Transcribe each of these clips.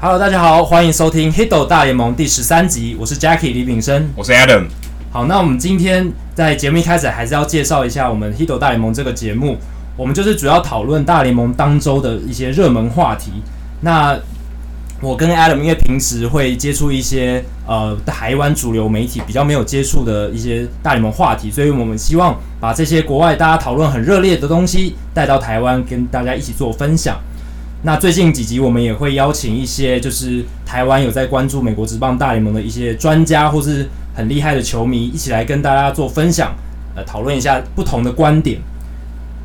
Hello，大家好，欢迎收听《Hito 大联盟》第十三集，我是 Jackie 李炳生，我是 Adam。好，那我们今天在节目一开始还是要介绍一下我们《Hito 大联盟》这个节目，我们就是主要讨论大联盟当周的一些热门话题。那我跟 Adam 因为平时会接触一些呃台湾主流媒体比较没有接触的一些大联盟话题，所以我们希望把这些国外大家讨论很热烈的东西带到台湾，跟大家一起做分享。那最近几集我们也会邀请一些就是台湾有在关注美国职棒大联盟的一些专家或是很厉害的球迷，一起来跟大家做分享，呃，讨论一下不同的观点。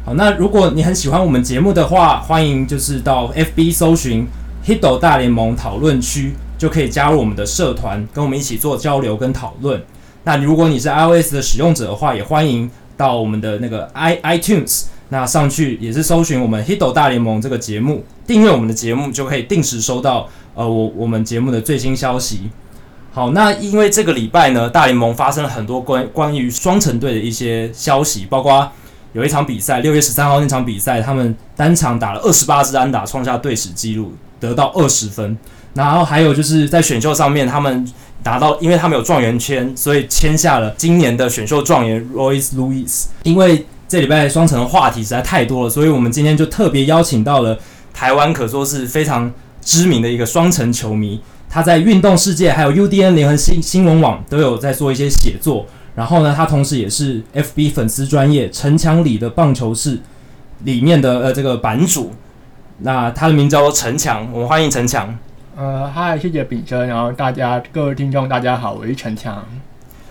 好，那如果你很喜欢我们节目的话，欢迎就是到 FB 搜寻。Hito 大联盟讨论区就可以加入我们的社团，跟我们一起做交流跟讨论。那如果你是 iOS 的使用者的话，也欢迎到我们的那个 i iTunes，那上去也是搜寻我们 Hito 大联盟这个节目，订阅我们的节目就可以定时收到呃我我们节目的最新消息。好，那因为这个礼拜呢，大联盟发生了很多关关于双城队的一些消息，包括有一场比赛，六月十三号那场比赛，他们单场打了二十八支安打，创下队史纪录。得到二十分，然后还有就是在选秀上面，他们达到，因为他们有状元签，所以签下了今年的选秀状元 Royce Lewis。因为这礼拜双城的话题实在太多了，所以我们今天就特别邀请到了台湾可说是非常知名的一个双城球迷，他在运动世界还有 UDN 联合新新闻网都有在做一些写作。然后呢，他同时也是 FB 粉丝专业城墙里的棒球室里面的呃这个版主。那他的名字叫做陈强，我们欢迎陈强。呃，嗨，谢谢炳生，然后大家各位听众大家好，我是陈强。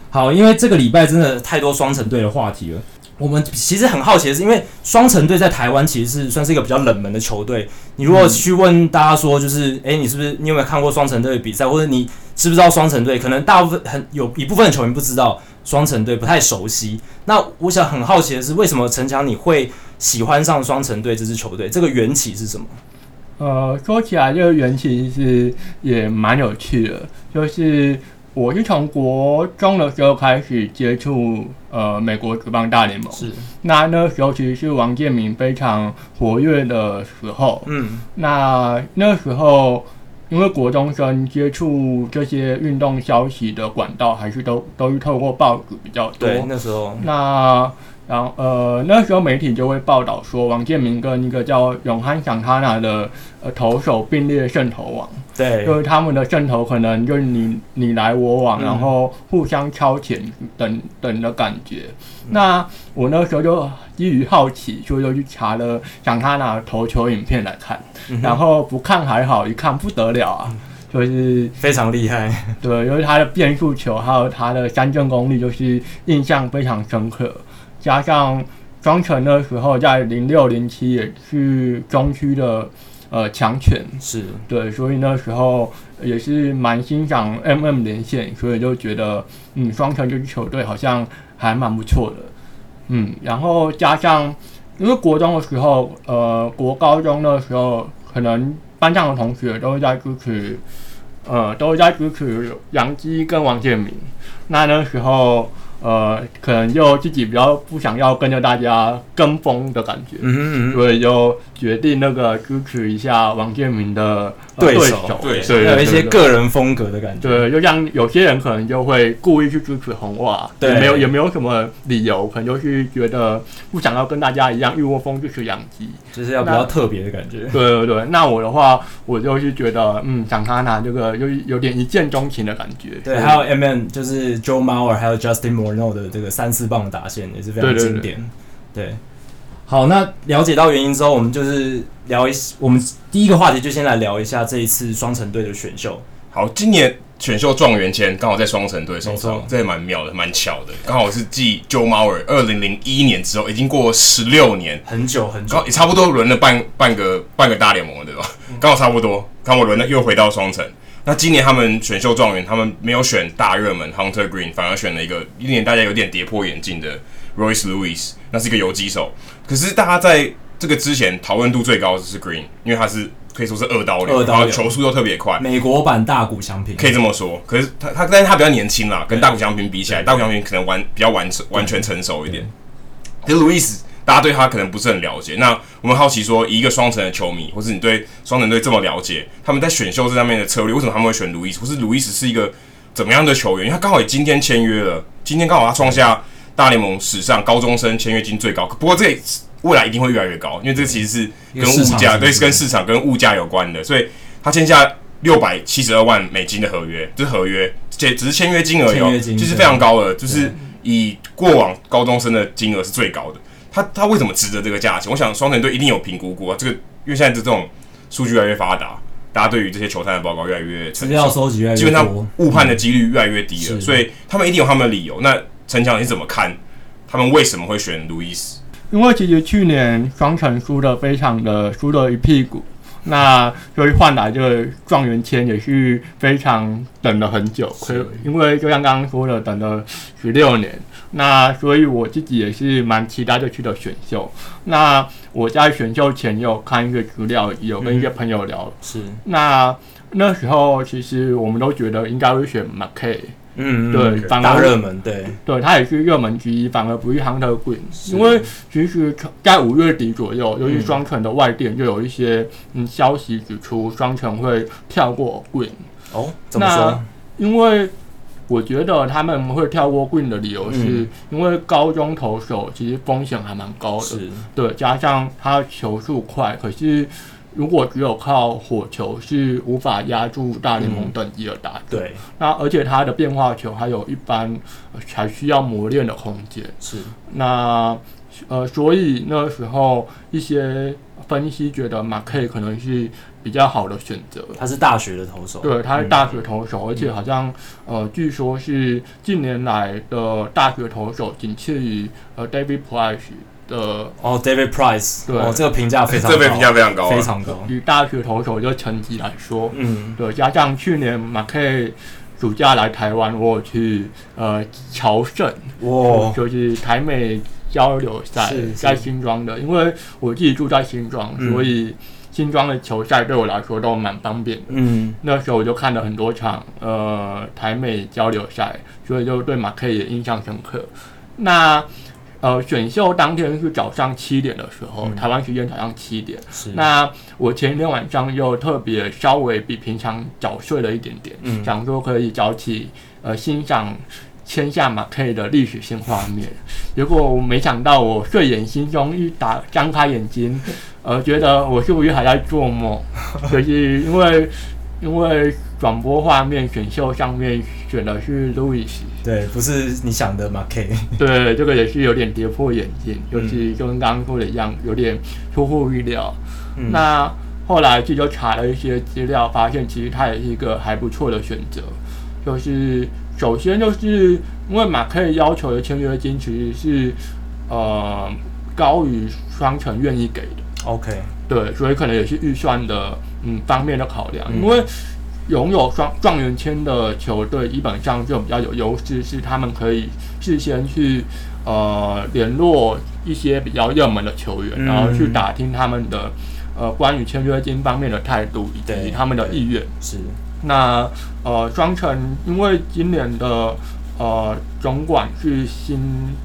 好，因为这个礼拜真的太多双城队的话题了。我们其实很好奇的是，因为双城队在台湾其实是算是一个比较冷门的球队。你如果去问大家说，就是哎、你是不是你有没有看过双城队的比赛，或者你知不知道双城队？可能大部分很有一部分的球迷不知道双城队，不太熟悉。那我想很好奇的是，为什么陈强你会喜欢上双城队这支球队？这个缘起是什么？呃，说起来这个缘起其实也蛮有趣的，就是。我是从国中的时候开始接触呃美国职棒大联盟，是。那那时候其实是王建民非常活跃的时候，嗯，那那时候因为国中生接触这些运动消息的管道还是都都是透过报纸比较多，对，那时候。那。然后呃，那时候媒体就会报道说，王建民跟一个叫永汉桑塔纳的呃投手并列胜投王，对，就是他们的阵头可能就是你你来我往，嗯、然后互相超前等等的感觉。嗯、那我那时候就基于好奇，所以就去查了想他拿投球影片来看，嗯、然后不看还好，一看不得了啊，就是非常厉害。对，因为他的变速球还有他的三振功力，就是印象非常深刻。加上双城的时候，在零六零七也是中区的呃强权，是。对，所以那时候也是蛮欣赏 MM 连线，所以就觉得嗯，双城这支球队好像还蛮不错的，嗯，然后加上因为国中的时候，呃，国高中的时候，可能班上的同学都在支持，呃，都在支持杨基跟王建民，那那时候。呃，可能就自己比较不想要跟着大家跟风的感觉，嗯哼嗯哼，所以就决定那个支持一下王建民的对手，对手，有一些个人风格的感觉。对，就像有些人可能就会故意去支持红袜，对，也没有也没有什么理由，可能就是觉得不想要跟大家一样一窝蜂支持洋基，就是要比较特别的感觉。对对对，那我的话，我就是觉得，嗯，想他拿这个有有点一见钟情的感觉。对，还有 MM 就是 Joe Mauer，还有 Justin Moore。的这个三四棒的打线也是非常经典。对，对，对，好，那了解到原因之后，我们就是聊一，我们第一个话题就先来聊一下这一次双城队的选秀。好，今年选秀状元签刚好在双城队手上，这也蛮妙的，蛮巧的。刚好是继 Joe Mauer 二零零一年之后，已经过十六年，很久很久，也差不多轮了半半个半个大联盟了，对吧？刚好差不多，刚好轮了又回到双城。那今年他们选秀状元，他们没有选大热门 Hunter Greene，反而选了一个一年大家有点跌破眼镜的 Royce Lewis，那是一个游击手。可是大家在这个之前讨论度最高的是 Greene，因为他是可以说是二刀流，然后球速又特别快，美国版大谷翔平可以这么说。可是他他但是他比较年轻啦，跟大谷翔平比起来，大谷翔平可能完比较完完全成熟一点。可是 Lewis 大家对他可能不是很了解。那我们好奇说，以一个双城的球迷，或是你对双城队这么了解，他们在选秀这上面的策略，为什么他们会选路易斯？或是路易斯是一个怎么样的球员？因为他刚好也今天签约了，今天刚好他创下大联盟史上高中生签约金最高。不过这未来一定会越来越高，因为这其实是跟物价对，跟市场跟物价有关的，所以他签下六百七十二万美金的合约，这是合约，且只是签约金额哦，就是非常高的，就是以过往高中生的金额是最高的。他他为什么值得这个价钱？我想双城队一定有评估过啊。这个因为现在这种数据越来越发达，大家对于这些球探的报告越来越资料收集越来越多，基本上误判的几率越来越低了，嗯、所以他们一定有他们的理由。那陈强你怎么看？他们为什么会选路易斯？因为其实去年双城输的非常的输了一屁股。那所以换来这个状元签也是非常等了很久，可因为就像刚刚说的，等了十六年。那所以我自己也是蛮期待这次的选秀。那我在选秀前有看一个资料，有跟一些朋友聊。是。那那时候其实我们都觉得应该会选 McKay。嗯，对，反而热门，对，对，他也是热门之一，反而不是 Hunter Greene，因为其实，在五月底左右，由于双城的外电就有一些嗯消息指出，双城会跳过 Greene。哦，怎么说？因为我觉得他们会跳过 Greene 的理由是，因为高中投手其实风险还蛮高的，对，加上他球速快，可是。如果只有靠火球是无法压住大联盟等级的打者，对。那而且他的变化球还有一般还需要磨练的空间。是。那呃，所以那时候一些分析觉得 McKay 可能是比较好的选择。他是大学的投手。对，他是大学投手，而且好像呃，据说是近年来的大学投手仅次于呃 David Price。的哦，David Price，对，哦，这个评价非常高，这边评价非常高，非常高。以大学投手这成绩来说，嗯，对，加上去年 McKay 暑假来台湾，我去呃朝圣，哇，就是台美交流赛在新庄的，因为我自己住在新庄，嗯、所以新庄的球赛对我来说都蛮方便的。嗯，那时候我就看了很多场呃台美交流赛，所以就对 McKay 也印象深刻。那呃，选秀当天是早上七点的时候，嗯、台湾时间早上七点。是。那我前一天晚上又特别稍微比平常早睡了一点点，嗯、想说可以早起呃欣赏签下 McKay 的历史性画面。结果我没想到，我睡眼惺忪一打张开眼睛，呃，觉得我是不是还在做梦？可是因为。因为转播画面选秀上面选的是路易斯，对，不是你想的 McKay。对，这个也是有点跌破眼镜，就是跟刚刚说的一样，有点出乎意料。嗯、那后来就就查了一些资料，发现其实它也是一个还不错的选择。就是首先就是因为 McKay 要求的签约金其实是呃高于双城愿意给的。OK，对，所以可能也是预算的。嗯，方面的考量，因为拥有双状元签的球队基本上就比较有优势，是他们可以事先去呃联络一些比较热门的球员，然后去打听他们的呃关于签约金方面的态度以及他们的意愿。是，那呃双城因为今年的。呃，总管是新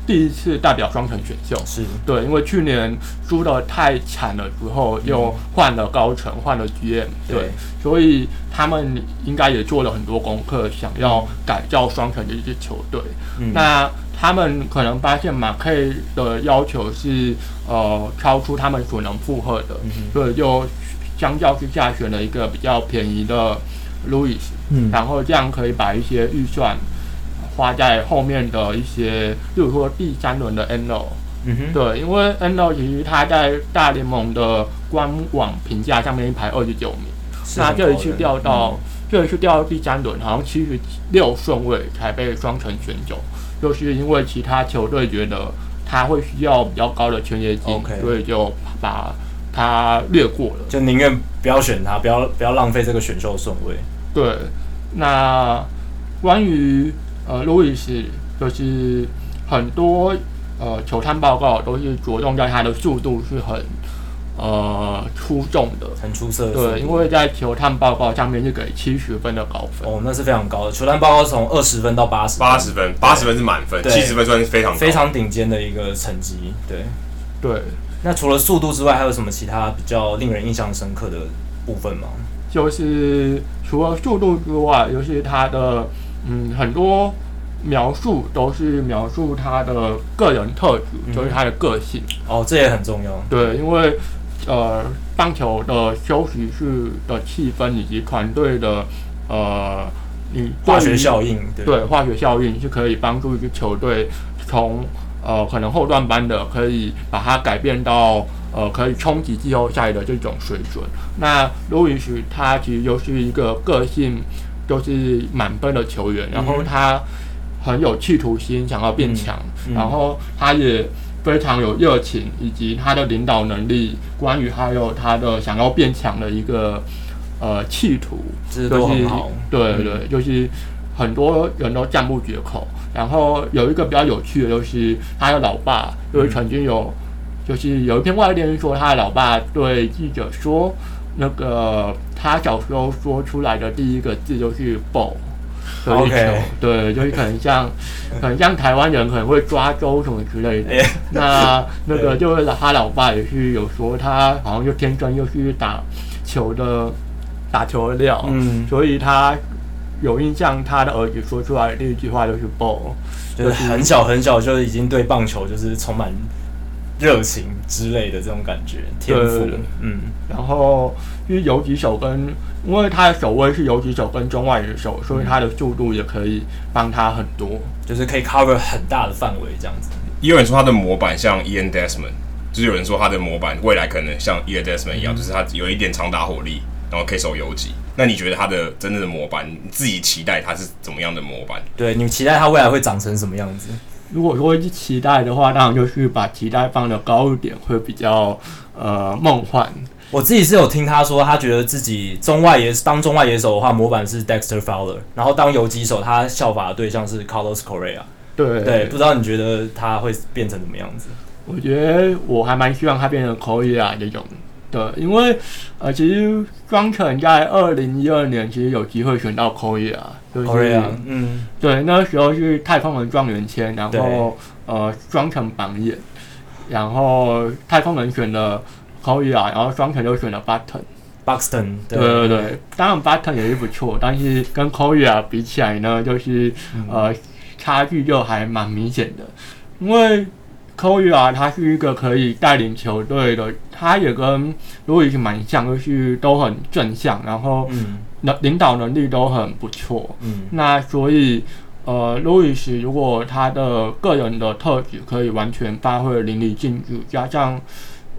第一次代表双城选秀，是。对，因为去年输的太惨了之后，又换了高层，换了 GM，对，对所以他们应该也做了很多功课，想要改造双城的一支球队。嗯、那他们可能发现 McKay 的要求是呃超出他们所能负荷的，嗯、所以就相较之下选了一个比较便宜的路易斯，嗯，然后这样可以把一些预算。花在后面的一些，比如说第三轮的 NO，嗯哼，对，因为 NO 其实他在大联盟的官网评价上面排二十九名，那这一次掉到，嗯、这一次掉到第三轮，好像七十六顺位才被双城选走，就是因为其他球队觉得他会需要比较高的签约金.所以就把他略过了，就宁愿不要选他，不要不要浪费这个选秀顺位。对，那关于。呃，路易斯就是很多呃球探报告都是着重在他的速度是很呃出众的，很出色的。对，因为在球探报告上面是给七十分的高分。哦，那是非常高的。球探报告从二十分到八十，八十分，八十分是满分，七十分算是非常非常顶尖的一个成绩。对，对，那除了速度之外，还有什么其他比较令人印象深刻的部分吗？就是除了速度之外，就是他的嗯很多描述都是描述他的个人特质，嗯、就是他的个性。哦，这也很重要。对，因为呃棒球的休息室的气氛以及团队的呃你化学效应，对，对化学效应是可以帮助一支球队从呃可能后段班的可以把它改变到。呃，可以冲击季后赛的这种水准。那路易斯他其实就是一个个性就是满分的球员，然后他很有企图心，想要变强，然后他也非常有热情，以及他的领导能力。关于还有他的想要变强的一个呃企图，都很好。就是、对对，嗯、就是很多人都赞不绝口。然后有一个比较有趣的，就是他的老爸，就是曾经有。就是有一篇外电说，他的老爸对记者说，那个他小时候说出来的第一个字就是 “ball”，所以球对，就是可能像，可能像台湾人可能会抓周什么之类的。那那个就是他老爸也是有说，他好像就天生又是打球的，打球的料。嗯，所以他有印象，他的儿子说出来的第一句话就是 “ball”，就是很小很小就已经对棒球就是充满。热情之类的这种感觉，天赋，嗯，然后因为游击手跟，因为他的守卫是游击手跟中外野手，所以他的速度也可以帮他很多，就是可以 cover 很大的范围这样子。也有人说他的模板像 Ian Desmond，就是有人说他的模板未来可能像 Ian Desmond 一样，嗯、就是他有一点长打火力，然后可以守游击。那你觉得他的真正的模板，你自己期待他是怎么样的模板？对，你们期待他未来会长成什么样子？如果说是期待的话，当然就是把期待放的高一点，会比较呃梦幻。我自己是有听他说，他觉得自己中外野当中外野手的话，模板是 Dexter Fowler，然后当游击手，他效法的对象是 Carlos Correa。对对，不知道你觉得他会变成什么样子？我觉得我还蛮希望他变成 Correa 这种。对，因为呃，其实双城在二零一二年其实有机会选到 Correa，就是 Correa，嗯，对，那时候是太空人状元签，然后呃双城榜眼，然后太空人选了 Correa，然后双城又选了 Buxton，Buxton，对。对对，当然 Buxton 也是不错，但是跟 Correa 比起来呢，就是呃差距就还蛮明显的，因为。科伊啊他是一个可以带领球队的，他也跟路易斯蛮像，就是都很正向，然后能领导能力都很不错。嗯，那所以呃，路易斯如果他的个人的特质可以完全发挥淋漓尽致，加上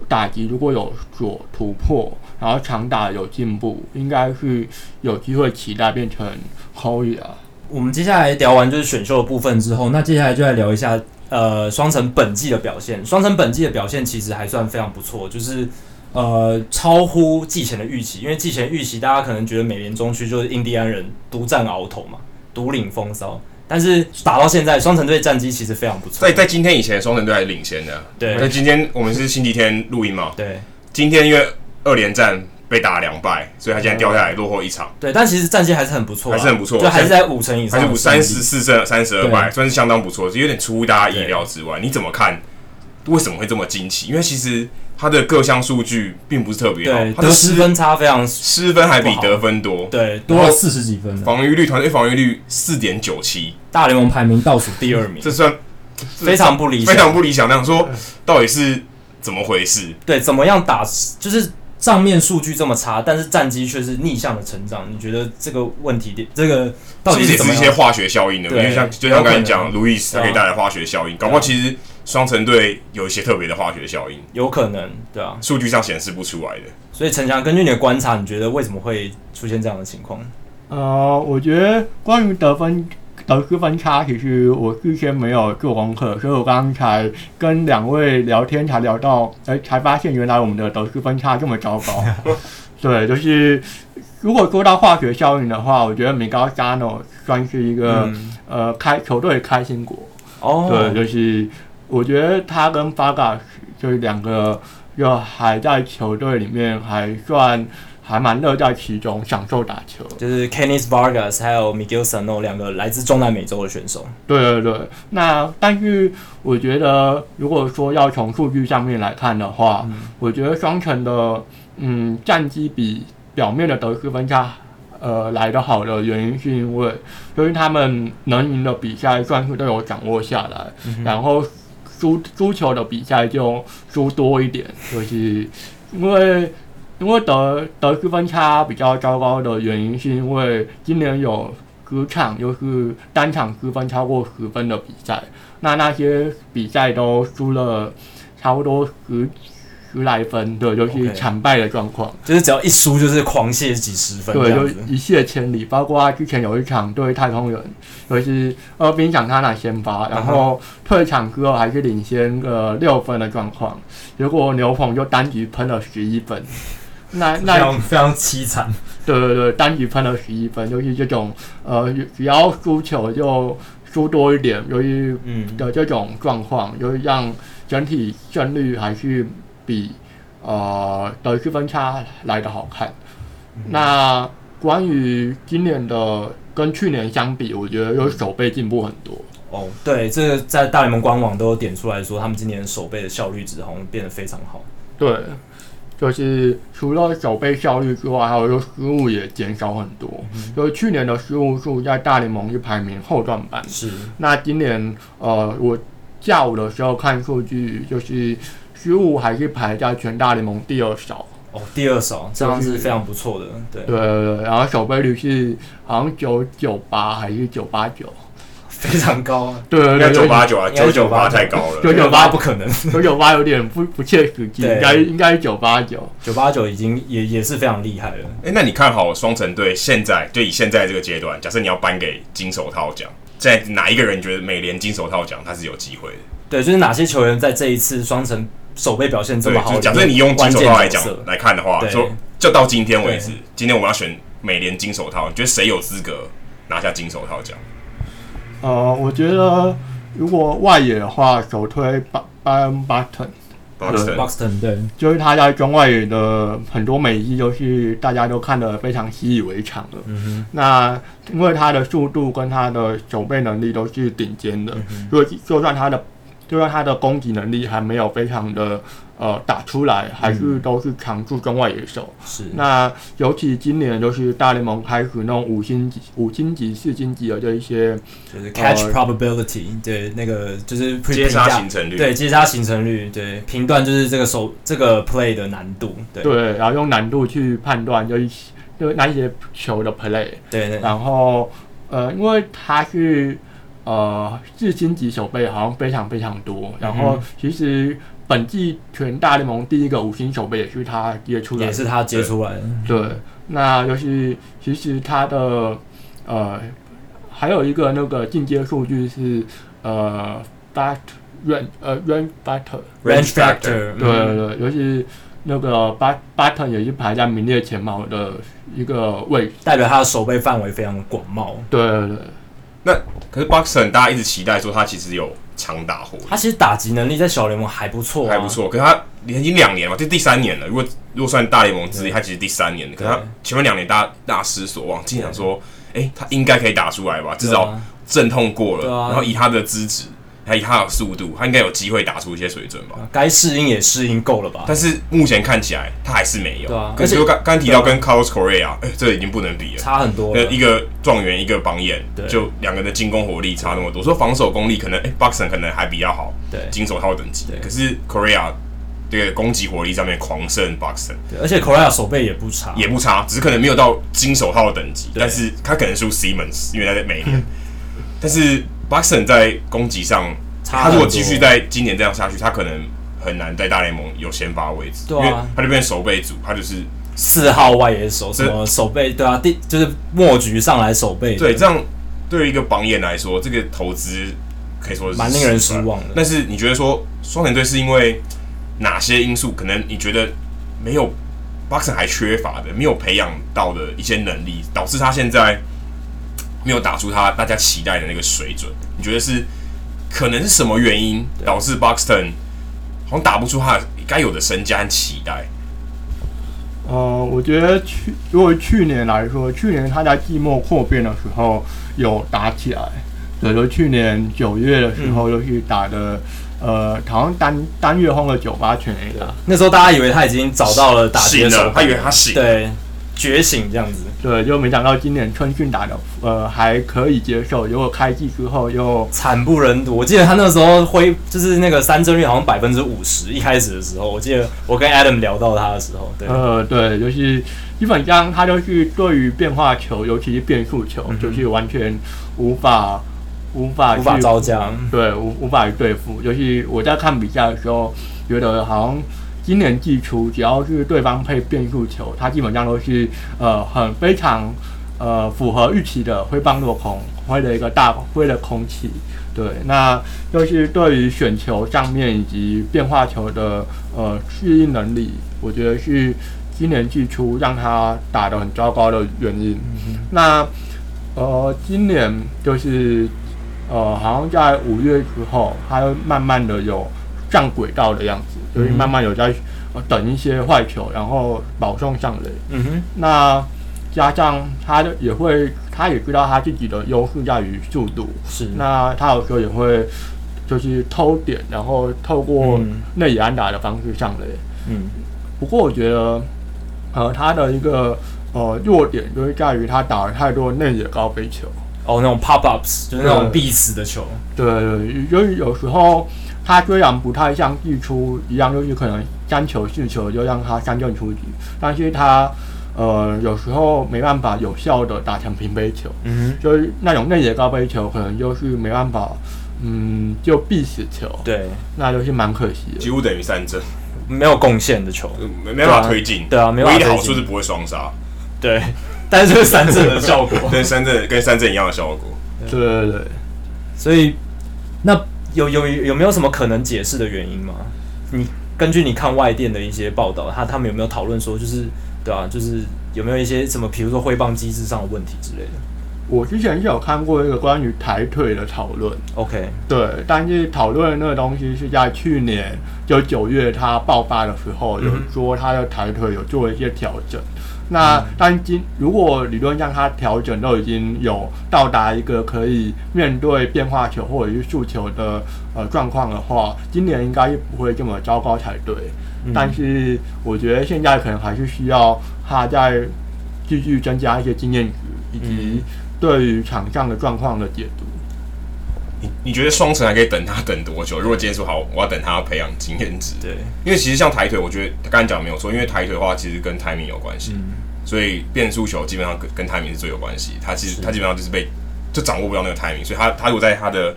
打击如果有所突破，然后长打有进步，应该是有机会期待变成科伊啊。我们接下来聊完就是选秀的部分之后，那接下来就来聊一下。呃，双城本季的表现，双城本季的表现其实还算非常不错，就是呃超乎季前的预期。因为季前预期，大家可能觉得美联中区就是印第安人独占鳌头嘛，独领风骚。但是打到现在，双城队战绩其实非常不错。在在今天以前，双城队还是领先的。对，那今天我们是星期天录音嘛？对，今天因为二连战。被打两败，所以他现在掉下来落后一场。对，但其实战绩还是很不错，还是很不错，就还是在五成以上，还是五三十四胜三十二败，算是相当不错，有点出乎大家意料之外。你怎么看？为什么会这么惊奇？因为其实他的各项数据并不是特别好，他的失分差非常，失分还比得分多，对，多了四十几分。防御率团队防御率四点九七，大联盟排名倒数第二名，这算 非常不理想，非常不理想。那样说，到底是怎么回事？对，怎么样打就是。账面数据这么差，但是战绩却是逆向的成长。你觉得这个问题点，这个到底是怎么一些化学效应的，对就像就像刚才讲，路易斯他可以带来化学效应，搞不好其实双城队有一些特别的化学效应，有可能，对啊，数据上显示不出来的。所以陈强，根据你的观察，你觉得为什么会出现这样的情况？呃，我觉得关于得分。得失分差，其实我之前没有做功课，所以我刚才跟两位聊天才聊到，哎、欸，才发现原来我们的得失分差这么糟糕。对，就是如果说到化学效应的话，我觉得米高加诺算是一个、嗯、呃开球队开心果。哦，对，就是我觉得他跟巴嘎斯就是两个，就还在球队里面还算。还蛮乐在其中，享受打球。就是 Kenneth Vargas 还有 Miguel Sano 两个来自中南美洲的选手。对对对，那但是我觉得，如果说要从数据上面来看的话，嗯、我觉得双城的嗯战绩比表面的得失分差呃来的好的原因，是因为就是他们能赢的比赛算是都有掌握下来，嗯、然后输输球的比赛就输多一点，就是因为。因为得得失分差比较糟糕的原因，是因为今年有十场就是单场失分超过十分的比赛，那那些比赛都输了差不多十十来分，对，就是惨败的状况。就是只要一输就是狂泻几十分，对，就一泻千里。包括之前有一场对太空人，就是二兵想他那先发，然后退场之后还是领先个六分的状况，结果牛棚就单局喷了十一分。那那非常非常凄惨，对对对，单局判了十一分，就是这种呃，只要输球就输多一点，由于的这种状况，由于让整体胜率还是比呃得失分差来的好看。嗯、那关于今年的跟去年相比，我觉得有守备进步很多。哦，对，这个在大联盟官网都有点出来说，他们今年守备的效率值好像变得非常好。对。就是除了守备效率之外，还有就失误也减少很多。嗯、就是去年的失误数在大联盟是排名后段班。是。那今年呃，我下午的时候看数据，就是失误还是排在全大联盟第二少。哦，第二少，这样是非常不错的。对。对对对，然后守备率是好像九九八还是九八九。非常高啊！对对对，九八九啊，九九八太高了，九九八不可能，九九八有点不不切实际，应该应该是九八九，九八九已经也也是非常厉害了。哎、欸，那你看好双城队现在就以现在这个阶段，假设你要颁给金手套奖，在哪一个人觉得美联金手套奖他是有机会的？对，就是哪些球员在这一次双城守备表现这么好？假设你用金手套来讲来看的话，说就到今天为止，今天我们要选美联金手套，你觉得谁有资格拿下金手套奖？呃，我觉得如果外野的话，首推巴巴恩巴特巴特巴特对，就是他在中外野的很多美技，就是大家都看得非常习以为常的。嗯哼，那因为他的速度跟他的守备能力都是顶尖的，所以、就算他的。就算他的攻击能力还没有非常的呃打出来，还是都是常驻中外野手。是。那尤其今年就是大联盟开始那种五星级、五星级、四星级的这一些，就是 catch probability，、呃、对那个就是接杀形成率，对接杀形成率，对评断就是这个手这个 play 的难度。对。对，然后用难度去判断就一就那一些球的 play。对，对。然后呃，因为他是。呃，四星级手背好像非常非常多，然后其实本季全大联盟第一个五星守备也是他接出来，也是他接出来的。对，那就是其实他的呃还有一个那个进阶数据是呃 bat range 呃 range factor range factor，对对对，尤其那个 bat Button 也是排在名列前茅的一个位置，代表他的守备范围非常广袤。对对对。那可是 Buxton 大家一直期待说他其实有强打火，他其实打击能力在小联盟还不错，还不错。可是他已经两年了，这第三年了。如果如果算大联盟之一，他其实第三年。可是他前面两年大大失所望，经常说，哎，他应该可以打出来吧？至少阵痛过了，然后以他的资质。他以他的速度，他应该有机会打出一些水准吧？该适应也适应够了吧？但是目前看起来他还是没有。对啊，而且刚刚提到跟 Carlos Correa，哎，这已经不能比了，差很多。一个状元，一个榜眼，就两个人的进攻火力差那么多。说防守功力可能，哎，Buxton 可能还比较好，对，金手套等级。可是 Correa 这个攻击火力上面狂胜对，而且 Correa 手背也不差，也不差，只是可能没有到金手套的等级。但是他可能输 Simmons，因为他在美联。但是 Buxton 在攻击上。他如果继续在今年这样下去，他可能很难在大联盟有先发位置，对啊，因为他就变守备组，他就是四号外野手，什么守备，对啊，第就是末局上来守备，对，这样对于一个榜眼来说，这个投资可以说是蛮令人失望的。但是你觉得说双城队是因为哪些因素？可能你觉得没有 Buxton 还缺乏的，没有培养到的一些能力，导致他现在没有打出他大家期待的那个水准？你觉得是？可能是什么原因导致 Buxton 好像打不出他该有的身价和期待？呃，我觉得去如果去年来说，去年他在季末扩编的时候有打起来，对，就去年九月的时候，又去打的，嗯、呃，好像单单月轰了九八全 A 的，那时候大家以为他已经找到了打击的手，他以为他醒，对。觉醒这样子，对，就没想到今年春训打的，呃，还可以接受。结果开季之后又惨不忍睹。我记得他那时候挥，就是那个三振率好像百分之五十。一开始的时候，我记得我跟 Adam 聊到他的时候，对，呃，对，就是基本上他就是对于变化球，尤其是变速球，嗯、就是完全无法无法无法招架，对，无无法对付。尤其我在看比赛的时候，觉得好像。今年季初，只要是对方配变速球，他基本上都是呃很非常呃符合预期的挥棒落空，挥了一个大挥的空气。对，那就是对于选球上面以及变化球的呃适应能力，我觉得是今年季初让他打得很糟糕的原因。那呃今年就是呃好像在五月之后，他慢慢的有上轨道的样子。所以慢慢有在等一些坏球，然后保送上垒。嗯哼。那加上他也会，他也知道他自己的优势在于速度。是。那他有时候也会就是偷点，然后透过内野安打的方式上垒。嗯。不过我觉得，呃，他的一个呃弱点就是在于他打了太多内野高飞球。哦，那种 pop ups 就是那种必死的球。对对，就是有时候。他虽然不太像季初一样，就是可能三球四球就让他三振出局，但是他呃有时候没办法有效的打成平杯球，嗯，就是那种内野高飞球，可能就是没办法，嗯，就必死球，对，那就是蛮可惜的，几乎等于三振，没有贡献的球，没没办法推进，对啊，没有。唯一的好处是不会双杀，对，但是三振的效果，跟三振跟三振一样的效果，对对对，所以那。有有有没有什么可能解释的原因吗？你根据你看外电的一些报道，他他们有没有讨论说，就是对啊，就是有没有一些什么，比如说挥棒机制上的问题之类的？我之前是有看过一个关于抬腿的讨论，OK，对，但是讨论的那个东西是在去年就九月他爆发的时候，有说他的抬腿有做一些调整。那但今如果理论上他调整都已经有到达一个可以面对变化球或者是速球的呃状况的话，今年应该不会这么糟糕才对。嗯、但是我觉得现在可能还是需要他再继续增加一些经验值，以及对于场上的状况的解读。你你觉得双城还可以等他等多久？如果今天说好，我要等他培养经验值。对，因为其实像抬腿，我觉得他刚才讲的没有错，因为抬腿的话其实跟 timing 有关系，嗯、所以变速球基本上跟跟 timing 是最有关系。他其实他基本上就是被就掌握不到那个 timing，所以他他如果在他的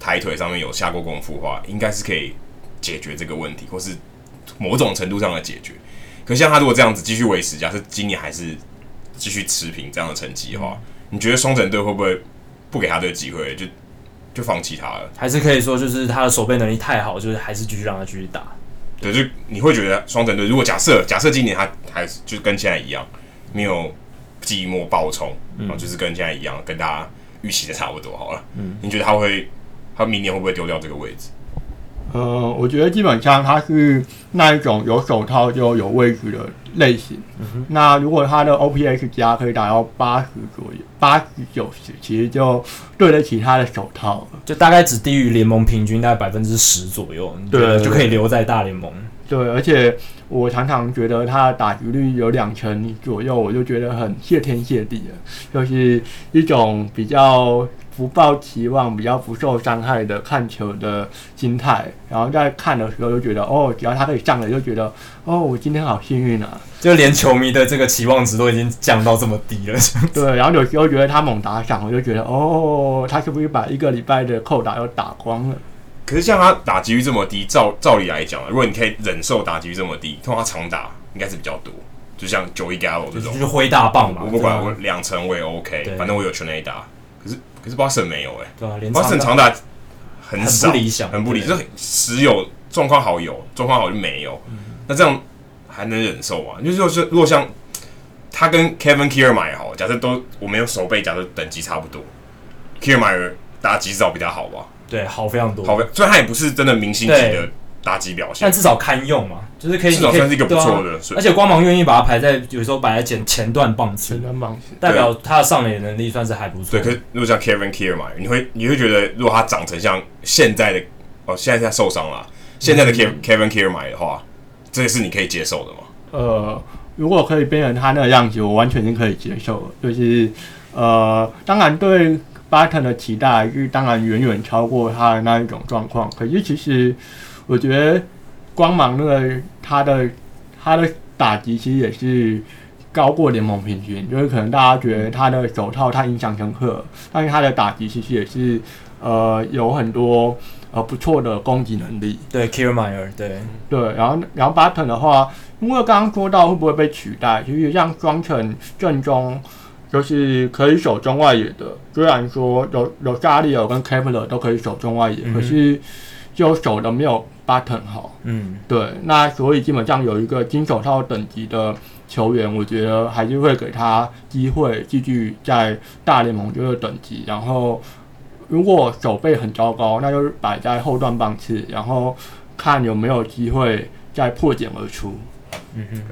抬腿上面有下过功夫的话，应该是可以解决这个问题，或是某种程度上的解决。可是像他如果这样子继续维持，假设今年还是继续持平这样的成绩的话，嗯、你觉得双城队会不会不给他这个机会？就就放弃他了，还是可以说就是他的守备能力太好，就是还是继续让他继续打。对，就你会觉得双城队如果假设假设今年他还是就跟现在一样，没有寂寞爆冲，嗯，就是跟现在一样，跟大家预期的差不多好了。嗯，你觉得他会他明年会不会丢掉这个位置？呃，我觉得基本上他是那一种有手套就有位置的类型。嗯、那如果他的 OPS 加可以达到八十左右，八十九十，其实就对得起他的手套，就大概只低于联盟平均大概百分之十左右，对，就可以留在大联盟。对，而且我常常觉得他的打击率有两成左右，我就觉得很谢天谢地了，就是一种比较。不抱期望，比较不受伤害的看球的心态，然后在看的时候就觉得，哦，只要他可以上来，就觉得，哦，我今天好幸运啊！就连球迷的这个期望值都已经降到这么低了。对，然后有时候觉得他猛打赏，我就觉得，哦，他是不是把一个礼拜的扣打又打光了？可是像他打击率这么低，照照理来讲，如果你可以忍受打击率这么低，通常他长打应该是比较多，就像 Joey Gallo 这种，就是挥大棒嘛。我不管我两成我也 OK，反正我有全垒打。可是。可是巴神没有哎、欸，对啊，巴神长打很少，很不理想，很不理想，时有状况好有，状况好就没有，嗯、那这样还能忍受啊？就是说，如果像他跟 Kevin Kiermaier 好，假设都我们用手背，假设等级差不多，Kiermaier 打击至少比较好吧？对，好非常多，好，虽然他也不是真的明星级的打击表现，但至少堪用嘛，就是可以，至少算是一个不错的。啊、而且光芒愿意把它排在，有时候摆在前前段棒次，前段棒次，代表他的上垒能力算是还不错。对，可是如果像 Kevin Kiermaier，你会你会觉得，如果他长成像现在的哦，现在他受伤了，现在的 Kevin、Kiermaier 的话，这个是你可以接受的吗？呃，如果可以变成他那个样子，我完全是可以接受的。就是呃，当然对。Button 的期待是当然远远超过他的那一种状况，可是其实我觉得光芒那个他的他的打击其实也是高过联盟平均，就是可能大家觉得他的手套太印象深刻，但是他的打击其实也是呃有很多呃不错的攻击能力。对，Kiermaier，对对，然后然后 Button 的话，因为刚刚说到会不会被取代，其实像双城正中。就是可以守中外野的，虽然说有有加里尔跟 Kepler 都可以守中外野，嗯、可是就守的没有 Button 好。嗯，对，那所以基本上有一个金手套等级的球员，我觉得还是会给他机会继续在大联盟这个等级。然后如果手背很糟糕，那就是摆在后段棒次，然后看有没有机会再破茧而出。嗯哼。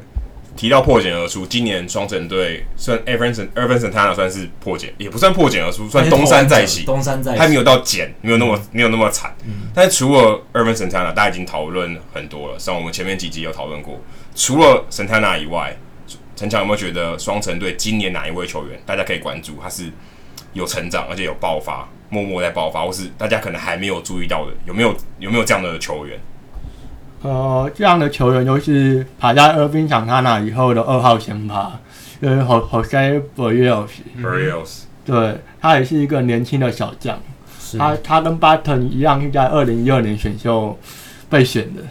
提到破茧而出，今年双城队算 Ervin Ervin Santana 算是破茧，也不算破茧而出，算东山再起。东山再起，还没有到茧，没有那么、嗯、没有那么惨。嗯、但是除了 Ervin Santana，大家已经讨论很多了，像我们前面几集有讨论过。除了 Santana 以外，陈强有没有觉得双城队今年哪一位球员大家可以关注？他是有成长，而且有爆发，默默在爆发，或是大家可能还没有注意到的？有没有有没有这样的球员？呃，这样的球员就是排在二兵场他那以后的二号先发，就是 Jose Berrios。Berrios，对，他也是一个年轻的小将。他他跟 Button 一样是在二零一二年选秀被选的，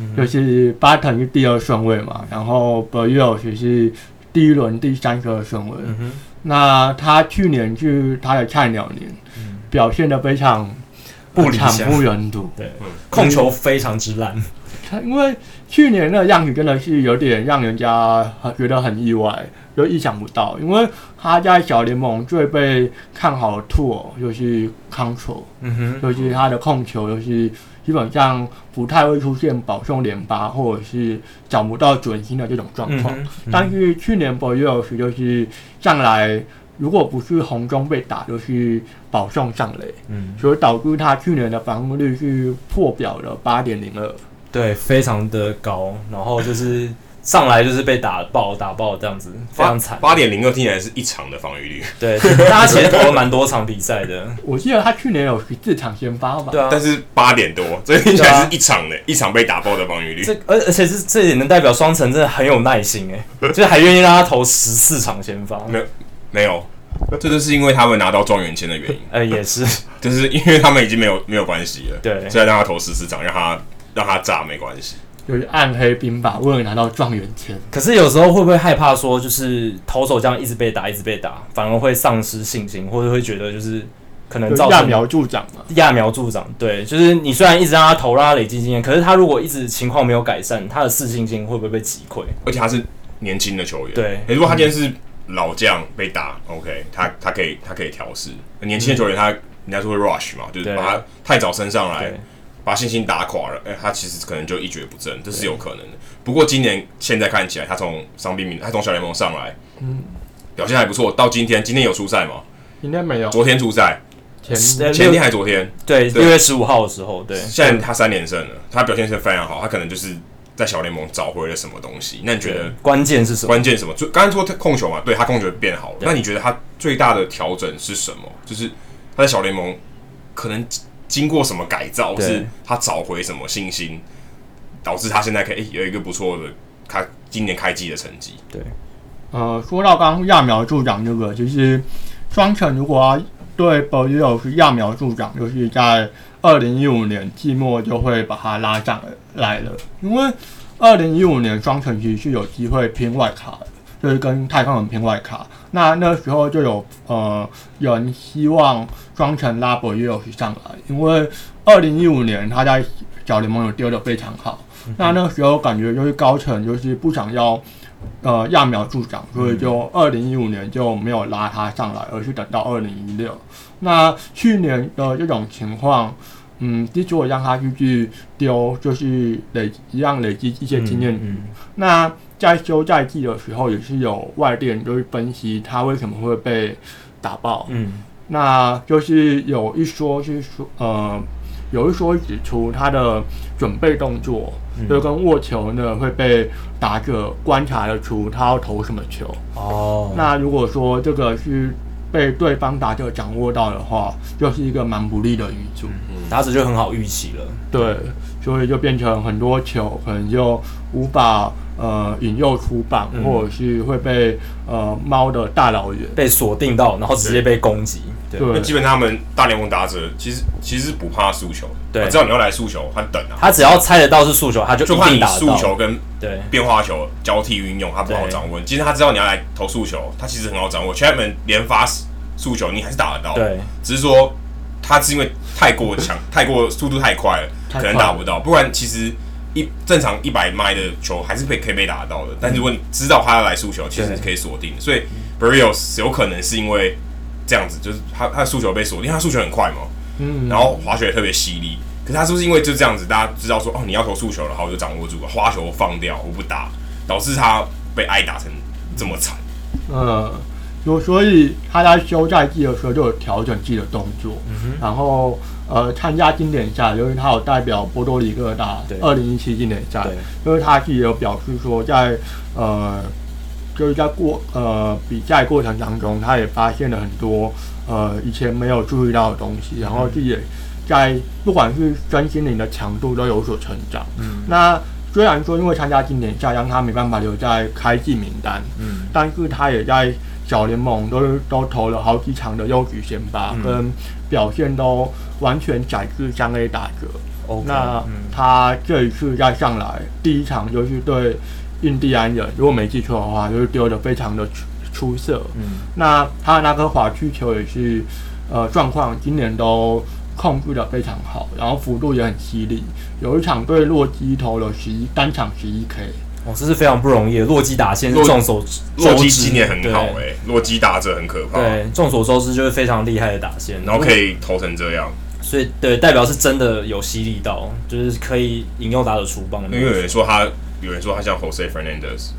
嗯、就是 Button 是第二顺位嘛，然后 Berrios 是第一轮第三个顺位。嗯、那他去年是他的菜鸟年，嗯、表现的非常不惨不忍睹，对，控球非常之烂。他因为去年那个样子真的是有点让人家觉得很意外，就意想不到。因为他在小联盟最被看好的 tool 就是 control，嗯哼，就是他的控球，就是基本上不太会出现保送连发或者是找不到准心的这种状况。嗯嗯、但是去年 Berrios 就是上来，如果不是红中被打，就是保送上垒，嗯，所以导致他去年的防御率是破表了八点零二。对，非常的高，然后就是上来就是被打爆，打爆这样子，非常惨。八点零二听起来是一场的防御率。对，他其实投了蛮多场比赛的。我记得他去年有十四场先发吧？对啊。但是八点多，所以听起来是一场的，啊、一场被打爆的防御率。这而而且是这也能代表双城真的很有耐心哎，就是还愿意让他投十四场先发。没有没有，这就是因为他们拿到状元签的原因。呃，也是，就是因为他们已经没有没有关系了，对，所以让他投十四场，让他。让他炸没关系，就是暗黑兵法，为了拿到状元签。可是有时候会不会害怕说，就是投手这样一直被打，一直被打，反而会丧失信心，或者会觉得就是可能造成揠苗助长嘛？揠苗助长，对，就是你虽然一直让他投，让他累积经验，可是他如果一直情况没有改善，他的自信心会不会被击溃？而且他是年轻的球员，对。如果他今天是老将被打、嗯、，OK，他他可以他可以调试。年轻的球员他人家是会 rush 嘛，就是把他太早升上来。把信心打垮了，哎、欸，他其实可能就一蹶不振，这是有可能的。不过今年现在看起来，他从伤病名，他从小联盟上来，嗯，表现还不错。到今天，今天有出赛吗？应该没有。昨天出赛，前前天还昨天？对，六月十五号的时候，对。现在他三连胜了，他表现是非常好。他可能就是在小联盟找回了什么东西。那你觉得关键是什么？关键什么？就刚才说控球嘛，对他控球变好了。那你觉得他最大的调整是什么？就是他在小联盟可能。经过什么改造，对是他找回什么信心，导致他现在可以有一个不错的开今年开机的成绩。对，呃，说到刚刚揠苗助长这个，就是双城如果要对 Berrios 是揠苗助长，就是在二零一五年季末就会把他拉上来了，因为二零一五年双城其实是有机会拼外卡的。就是跟太空人拼外卡，那那时候就有呃有人希望双城拉 Berrios 上来，因为二零一五年他在小联盟有丢的非常好，那、那那时候感觉就是高层就是不想要呃揠苗助长，所以就二零一五年就没有拉他上来，而是等到二零一六。那去年的这种情况，嗯，之所以让他继续丢，就是累一样累积一些经验。嗯，嗯，那在休赛季的时候，也是有外电就是分析他为什么会被打爆。嗯，那就是有一说是说，呃，有一说指出他的准备动作，嗯、就跟握球呢会被打者观察得出他要投什么球。哦，那如果说这个是。被对方打者掌握到的话，就是一个蛮不利的因素，打者就很好预期了。对，所以就变成很多球可能就无法呃引诱出棒，嗯、或者是会被呃猫的大老远。被锁定到，然后直接被攻击。对，那基本上他们大联盟打者其实其实不怕速球，对，只要你要来速球，他等啊，他只要猜得到是速球，他就就怕你速球跟对。变化球交替运用，他不好掌握。其实他知道你要来投速球，他其实很好掌握。Chapman 连发速球你还是打得到，对，只是说他是因为太过强，太过速度太快了，可能打不到。不然其实一正常一百迈的球还是被可以被打得到的。但如果你知道他要来速球，其实是可以锁定。所以 Berrios 有可能是因为这样子，就是他他的速球被锁定，他速球很快嘛，嗯，然后滑雪特别犀利。可是他是不是因为就这样子，大家知道说哦，你要投速球了，好，我就掌握住了，花球放掉，我不打，导致他被挨打成这么惨，嗯。所所以他在休赛季的时候就有调整自己的动作，嗯、然后呃参加经典赛，由于他有代表波多黎各打二零一七经典赛，因为他自己有表示说在呃就是在过呃比赛过程当中，他也发现了很多呃以前没有注意到的东西，然后自己也在不管是身心灵的强度都有所成长。嗯，那虽然说因为参加经典赛让他没办法留在开季名单，嗯，但是他也在。小联盟都都投了好几场的优局先发，嗯、跟表现都完全载至三 A 打折。Okay, 那他这一次再上来，第一场就是对印第安人，如果没记错的话，就是丢的非常的出出色。嗯、那他的那颗滑曲球也是，呃，状况今年都控制的非常好，然后幅度也很犀利。有一场对洛基投了十一单场十一 K。哦，这是非常不容易的。洛基打线是众所洛基今年很好哎，洛基打者很可怕。对，众所周知就是非常厉害的打线，然后可以投成这样。所以，对，代表是真的有吸力到，就是可以引诱打者出棒。因为有人说他，有人说他像 Jose Fernandez。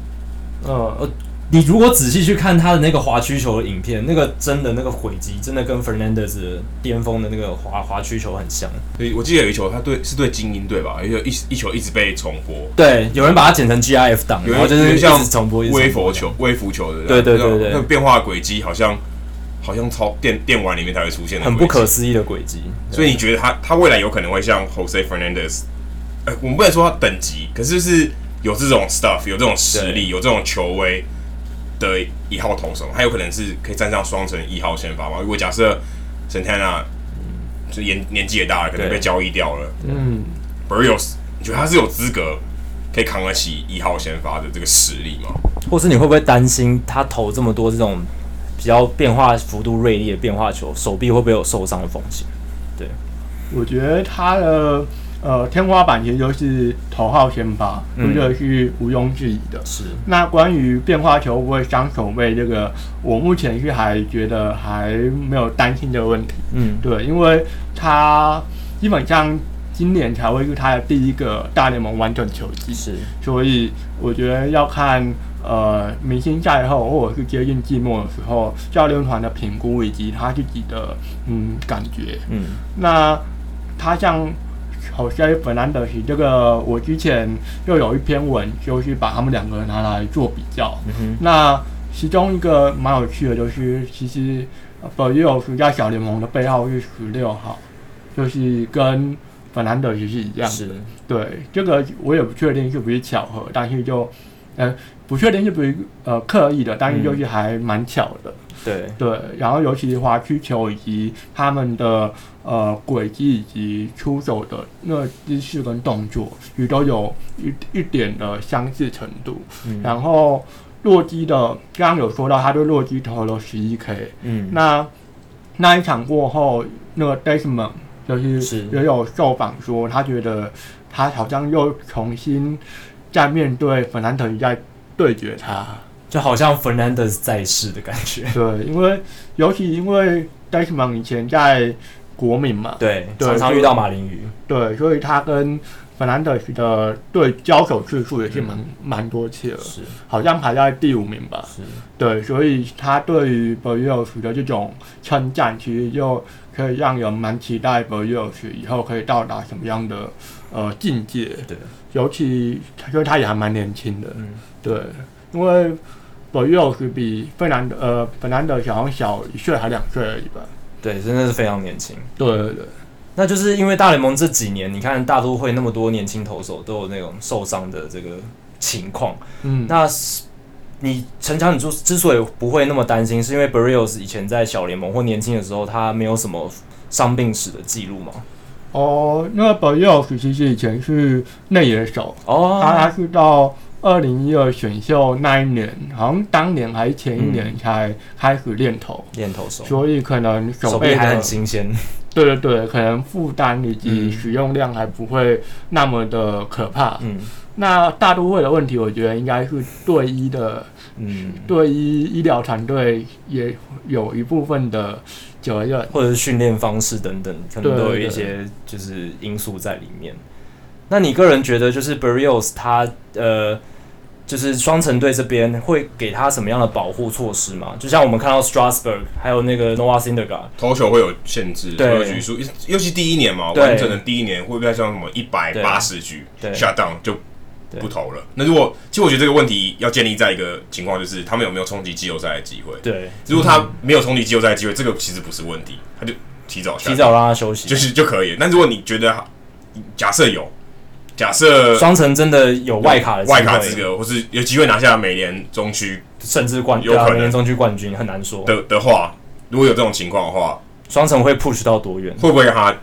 呃。你如果仔细去看他的那个滑曲球的影片，那个真的那个轨迹，真的跟 Fernandez 巅峰的那个滑滑曲球很像。对，我记得有一球，他对是对精英队吧，有一一球一直被重播。对，有人把它剪成 GIF 档，然后就是像重播微佛球、微浮球的。对对对对，那个变化轨迹好像好像超电电玩里面才会出现的，很不可思议的轨迹。所以你觉得他他未来有可能会像 Jose Fernandez？呃，我们不能说他等级，可是是有这种 stuff，有这种实力，有这种球威。的一号投手，他有可能是可以站上双城一号先发吗？如果假设 Santana 就年年纪也大了，可能被交易掉了。嗯，Berrios，你觉得他是有资格可以扛得起一号先发的这个实力吗？或是你会不会担心他投这么多这种比较变化幅度锐利的变化球，手臂会不会有受伤的风险？对，我觉得他的。呃，天花板其实就是头号先发，这个、嗯、是毋庸置疑的。是。那关于变化球会不会伤手背，这个我目前是还觉得还没有担心这个问题。嗯，对，因为他基本上今年才会是他的第一个大联盟完整球季，是。所以我觉得要看呃明星赛后或者是接近季末的时候，教练团的评估以及他自己的嗯感觉。嗯。那他像。好像本来的是这个，我之前又有一篇文，就是把他们两个人拿来做比较。嗯、哼那其中一个蛮有趣的，就是其实 Berrios 在小联盟的背号是十六号，就是跟本来的其实是一样的。是对，这个我也不确定是不是巧合，但是就呃不确定是不是呃刻意的，但是就是还蛮巧的。嗯对对，然后尤其是滑曲球以及他们的呃轨迹以及出手的那姿势跟动作，也都有一一点的相似程度。嗯、然后洛基的刚刚有说到，他对洛基投了十一 K。嗯，那那一场过后，那个 Desmond 就是也有受访说，他觉得他好像又重新在面对芬兰特在对决。他。就好像 Fernandez 在世的感觉。对，因为尤其因为 Desmond 以前在国民嘛，对，对常常遇到马林鱼，对，所以他跟 Fernandez 的对交手次数也是蛮蛮、嗯、多次了，是，好像排在第五名吧，是，对，所以他对于 Berrios 的这种称赞，其实就可以让人蛮期待 Berrios 以后可以到达什么样的呃境界，对，尤其因为他也还蛮年轻的，嗯，对，因为 Berrios 比费南呃 Fernandez 好像小一岁还两岁而已吧，对，真的是非常年轻，对对对。那就是因为大联盟这几年，你看大都会那么多年轻投手都有那种受伤的这个情况。嗯，那你陈强，你之之所以不会那么担心，是因为 Berrios 以前在小联盟或年轻的时候，他没有什么伤病史的记录吗？哦，那 Berrios 其实以前是内野手哦，他他是到二零一二选秀那一年，好像当年还是前一年才开始练投。练投手，所以可能手臂还很新鲜。对对对，可能负担以及使用量还不会那么的可怕。嗯，那大都会的问题，我觉得应该是对医的，嗯，对医医疗团队也有一部分的责任，或者是训练方式等等，可能都有一些就是因素在里面。那你个人觉得，就是 Berrios 他呃。就是双城队这边会给他什么样的保护措施吗？就像我们看到 Strasburg 还有那个 Noah Syndergaard 投球会有限制，投球局数，尤其第一年嘛，完整的第一年会不会像什么一百八十局 shut down 就不投了？那如果其实我觉得这个问题要建立在一个情况，就是他们有没有冲击季后赛的机会？对，如果他没有冲击季后赛的机会，这个其实不是问题，他就提早提早让他休息，就是就可以。但如果你觉得假设有。假设双城真的有外卡的外卡资格，或是有机会拿下美联中区甚至冠，有可能美联中区冠军很难说的的话，如果有这种情况的话，双城会 push 到多远？会不会让他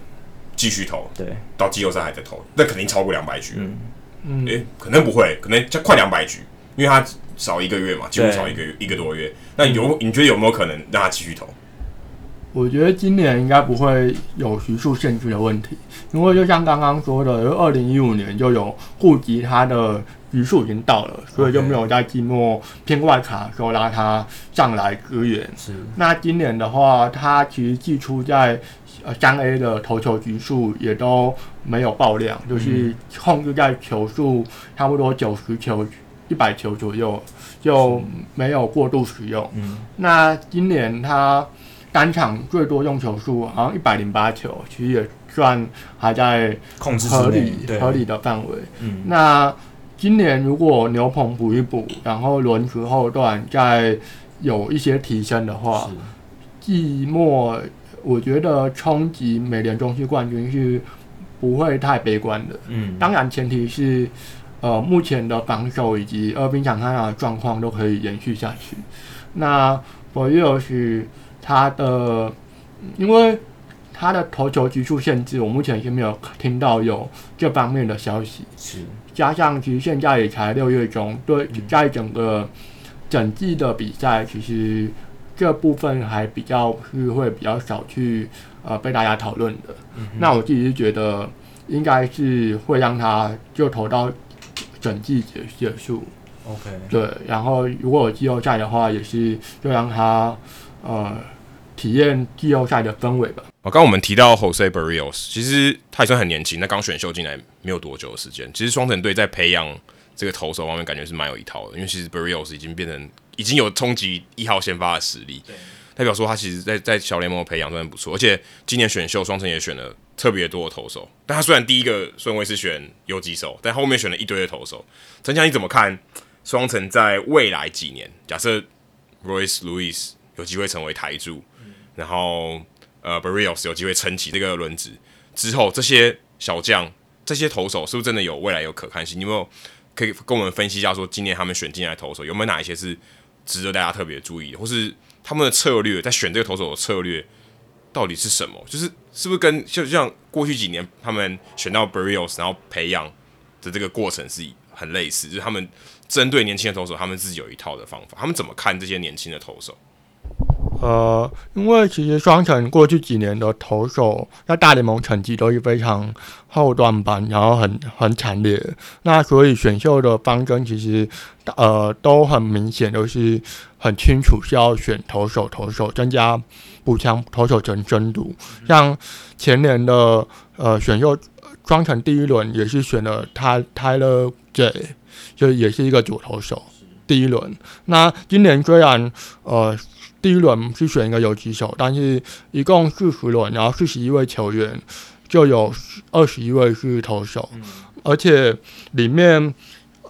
继续投？对，到季后赛还在投，那肯定超过两百局。嗯嗯，诶、欸，可能不会，可能就快两百局，因为他少一个月嘛，几乎少一个月一个多月。那有你觉得有没有可能让他继续投？我觉得今年应该不会有局数限制的问题，因为就像刚刚说的，二零一五年就有顾及他的局数已经到了，所以就没有在季末偏外卡的时候拉他上来支援。是。那今年的话，他其实季初在呃三 A 的投球局数也都没有爆量，就是控制在球数差不多九十球、一百球左右，就没有过度使用。嗯。那今年他。单场最多用球数好像一百零八球，其实也算还在控制合理合理的范围。嗯，那今年如果牛棚补一补，然后轮值后段再有一些提升的话，季末我觉得冲击美联中区冠军是不会太悲观的。嗯，当然前提是呃目前的防守以及二兵场上的状况都可以延续下去。那我又是。他的，因为他的投球局数限制，我目前是没有听到有这方面的消息。是，加上其实现在也才六月中，对，在整个整季的比赛，其实这部分还比较是会比较少去呃被大家讨论的。嗯、那我自己是觉得，应该是会让他就投到整季结结束。OK。对，然后如果有季后赛的话，也是就让他呃。体验季后赛的氛围吧。刚刚我们提到 Jose Berrios，其实他也算很年轻，那刚选秀进来没有多久的时间。其实双城队在培养这个投手方面，感觉是蛮有一套的。因为其实 Berrios 已经变成已经有冲击一号先发的实力，代表说他其实在在小联盟的培养真的不错。而且今年选秀双城也选了特别多的投手，但他虽然第一个顺位是选游击手，但后面选了一堆的投手。陈强，你怎么看双城在未来几年？假设 Royce Lewis 有机会成为台柱？然后，呃，Berrios 有机会撑起这个轮值之后，这些小将、这些投手是不是真的有未来有可看性？你有没有可以跟我们分析一下，说今年他们选进来投手有没有哪一些是值得大家特别注意的，或是他们的策略在选这个投手的策略到底是什么？就是是不是跟就像过去几年他们选到 Berrios 然后培养的这个过程是很类似？就是他们针对年轻的投手，他们自己有一套的方法，他们怎么看这些年轻的投手？呃，因为其实双城过去几年的投手在大联盟成绩都是非常后段班，然后很很惨烈。那所以选秀的方针其实呃都很明显，都是很清楚是要选投手，投手增加补强投手层深度。像前年的呃选秀双城第一轮也是选了他 Tyler Jay，就也是一个主投手。第一轮，那今年虽然呃。第一轮是选一个游击手，但是一共四十轮，然后四十一位球员，就有二十一位是投手，嗯、而且里面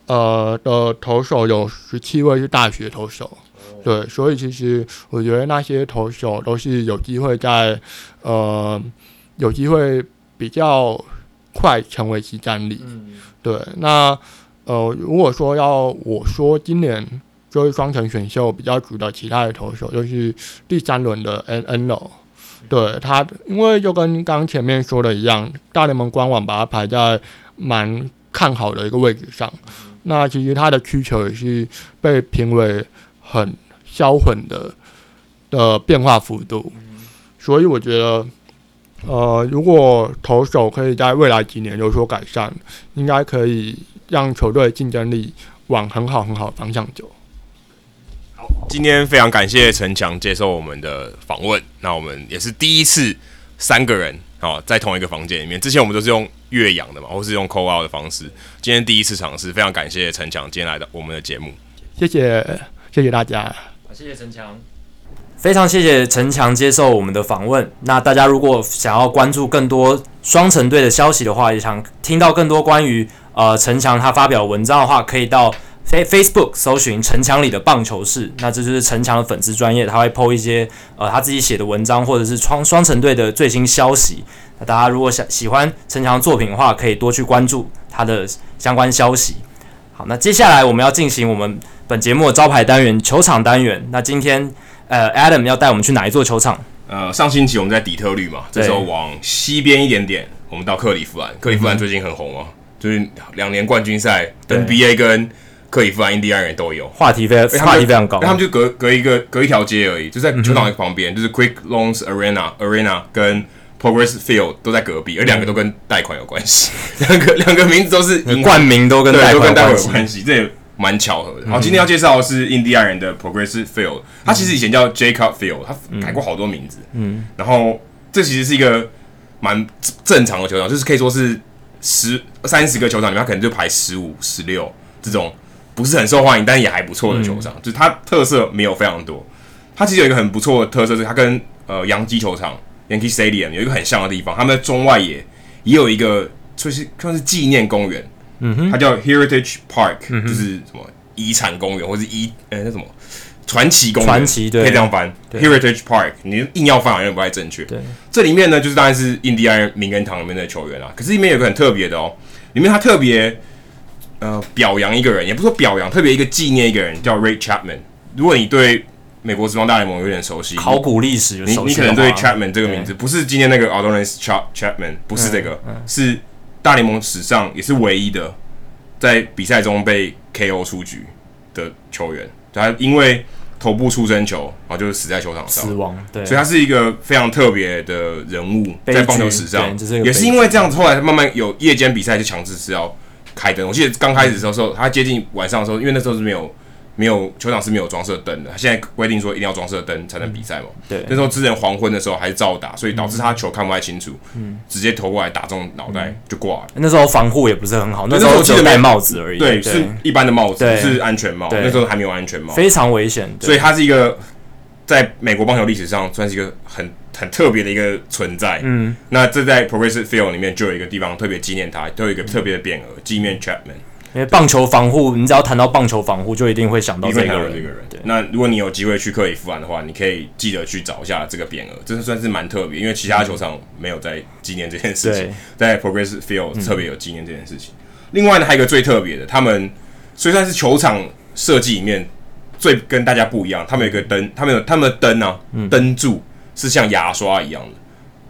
呃的投手有十七位是大学投手，哦、对，所以其实我觉得那些投手都是有机会在呃有机会比较快成为即战力，嗯、对，那呃如果说要我说今年。就是双城选秀比较主的其他的投手，就是第三轮的 N N 了。对他，因为就跟刚前面说的一样，大联盟官网把他排在蛮看好的一个位置上。那其实他的需求也是被评为很销魂的的变化幅度。所以我觉得，呃，如果投手可以在未来几年有所改善，应该可以让球队竞争力往很好很好的方向走。今天非常感谢陈强接受我们的访问。那我们也是第一次三个人哦，在同一个房间里面。之前我们都是用越洋的嘛，或是用 call out 的方式。今天第一次尝试，非常感谢陈强今天来到我们的节目。谢谢，谢谢大家。谢谢陈强，非常谢谢陈强接受我们的访问。那大家如果想要关注更多双城队的消息的话，也想听到更多关于呃陈强他发表文章的话，可以到。Facebook 搜寻城墙里的棒球室，那这就是城墙的粉丝专业，他会 po 一些呃他自己写的文章，或者是双双城队的最新消息。那大家如果想喜欢陈强的作品的话，可以多去关注他的相关消息。好，那接下来我们要进行我们本节目的招牌单元——球场单元。那今天呃，Adam 要带我们去哪一座球场？呃，上星期我们在底特律嘛，这时候往西边一点点，我们到克利夫兰。克利夫兰最近很红啊，嗯、就是两年冠军赛，NBA 跟克里夫兰印第安人都有。话题非常话题非常高，他们就隔隔一个隔一条街而已，就在球场的旁边，嗯、就是 Quick Loans Arena Arena 跟 Progress Field 都在隔壁，而两个都跟贷款有关系，两个两个名字都是冠名都跟贷款有关系，这也蛮巧合的。好，今天要介绍的是印第安人的 Progress Field，它其实以前叫 Jacob Field，它改过好多名字，嗯，然后这其实是一个蛮正常的球场，就是可以说是十三十个球场里面，它可能就排十五、十六这种。不是很受欢迎，但也还不错的球场，嗯、就是它特色没有非常多。它其实有一个很不错的特色，是它跟呃洋基球场 Yankee Stadium 有一个很像的地方。他们在中外野也有一个，就是算是纪念公园，嗯哼，它叫 Heritage Park，、嗯、就是什么遗产公园，或是遗呃那什么传奇公园，传奇对，可以这样翻 Heritage Park。你硬要翻好像不太正确。对，这里面呢，就是当然是印第安人名人堂里面的球员啊。可是里面有个很特别的哦，里面它特别。呃，表扬一个人，也不是说表扬，特别一个纪念一个人，叫 Ray Chapman。如果你对美国职棒大联盟有点熟悉，考古历史有熟悉，你你可能对 Chapman 这个名字，不是今天那个 Adonis Chapman，不是这个，嗯嗯、是大联盟史上也是唯一的在比赛中被 KO 出局的球员。他因为头部出生球，然后就是死在球场上，死亡。对，所以他是一个非常特别的人物，在棒球史上，也是因为这样子，后来慢慢有夜间比赛就强制是要。开灯，我记得刚开始的时候，他接近晚上的时候，因为那时候是没有没有球场是没有装设灯的，他现在规定说一定要装设灯才能比赛嘛。对，那时候之前黄昏的时候还是照打，所以导致他球看不太清楚，嗯，直接投过来打中脑袋就挂了。那时候防护也不是很好，那时候只戴帽子而已，对，是一般的帽子，是安全帽，那时候还没有安全帽，非常危险。所以他是一个在美国棒球历史上算是一个很。很特别的一个存在，嗯，那这在 Progressive Field 里面就有一个地方特别纪念他，都有一个特别的匾额纪念 Chapman。因为棒球防护，你只要谈到棒球防护，就一定会想到这个人。这个人对那如果你有机会去克里夫兰的话，你可以记得去找一下这个匾额，这是算是蛮特别，因为其他球场没有在纪念这件事情，嗯、在 Progressive Field 特别有纪念这件事情。嗯、另外呢，还有一个最特别的，他们虽然是球场设计里面最跟大家不一样，他们有个灯，他们有他们的灯啊，灯、嗯、柱。是像牙刷一样的，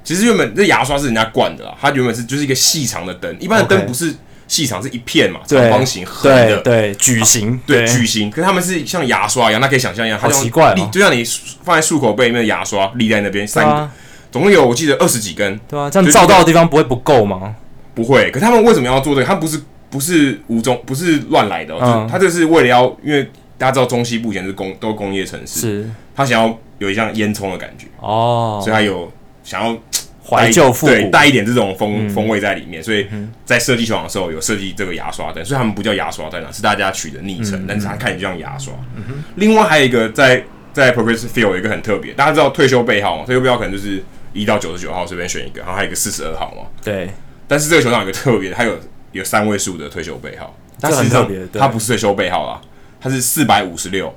其实原本这牙刷是人家灌的啦，它原本是就是一个细长的灯，一般的灯不是细长是一片嘛，对长方形横的，对对，矩形，对矩形。可是他们是像牙刷一样，那可以想象一样，好奇怪哦，就像你放在漱口杯里面的牙刷立在那边，三总共有我记得二十几根，对啊，这样照到的地方不会不够吗？不会。可他们为什么要做这个？他们不是不是无中不是乱来的、哦，嗯、就是他这是为了要，因为大家知道中西部以前是工都工业城市，是，他想要有一项烟囱的感觉。哦，所以他有想要。怀旧复古，对，带一点这种风、嗯、风味在里面，所以在设计球场的时候有设计这个牙刷灯，所以他们不叫牙刷灯啊，是大家取的昵称，嗯、但是它看起来就像牙刷。嗯、另外还有一个在在 Progressive Field 有一个很特别，大家知道退休背号嘛？退休背号可能就是一到九十九号随便选一个，然后还有一个四十二号嘛。对。但是这个球场有一个特别，它有有三位数的退休背号，但实际上它不是退休背号啦，它是四百五十六。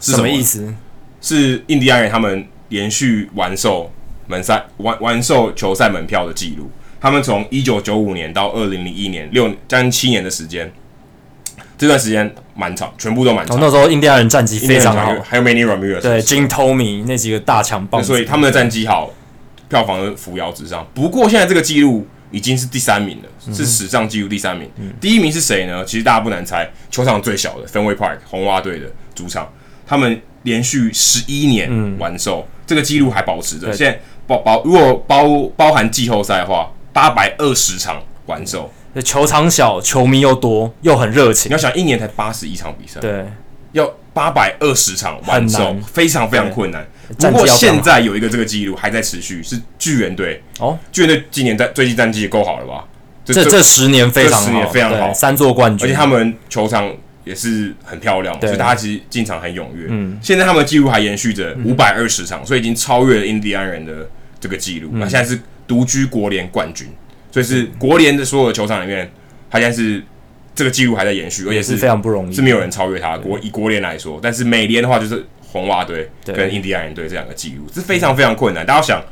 是什么意思？是印第安人他们连续完售。门赛完完售球赛门票的记录，他们从一九九五年到二零零一年六将近七年的时间，这段时间满场，全部都满场。那时候印第安人战绩非常好，还有 Manny Ramirez，对 Jim Thome 那几个大强棒，所以他们的战绩好，票房的扶摇直上。不过现在这个记录已经是第三名了，是史上纪录第三名。嗯、第一名是谁呢？其实大家不难猜，球场最小的 Fenway Park 红袜队的主场，他们连续十一年完售，嗯、这个记录还保持着。对现在。包包如果包包含季后赛的话，八百二十场完售。球场小，球迷又多，又很热情。你要想，一年才八十一场比赛，对，要八百二十场完售，非常非常困难。不过现在有一个这个记录还在持续，是巨人队哦。巨人队今年在最近战绩也够好了吧？这这，这十年非常好，十年非常好，三座冠军，而且他们球场。也是很漂亮，所以大家其实进场很踊跃。嗯，现在他们的记录还延续着五百二十场，所以已经超越了印第安人的这个记录。那现在是独居国联冠军，所以是国联的所有的球场里面，他现在是这个记录还在延续，而且是非常不容易，是没有人超越他。国以国联来说，但是美联的话就是红袜队跟印第安人队这两个记录是非常非常困难。大家想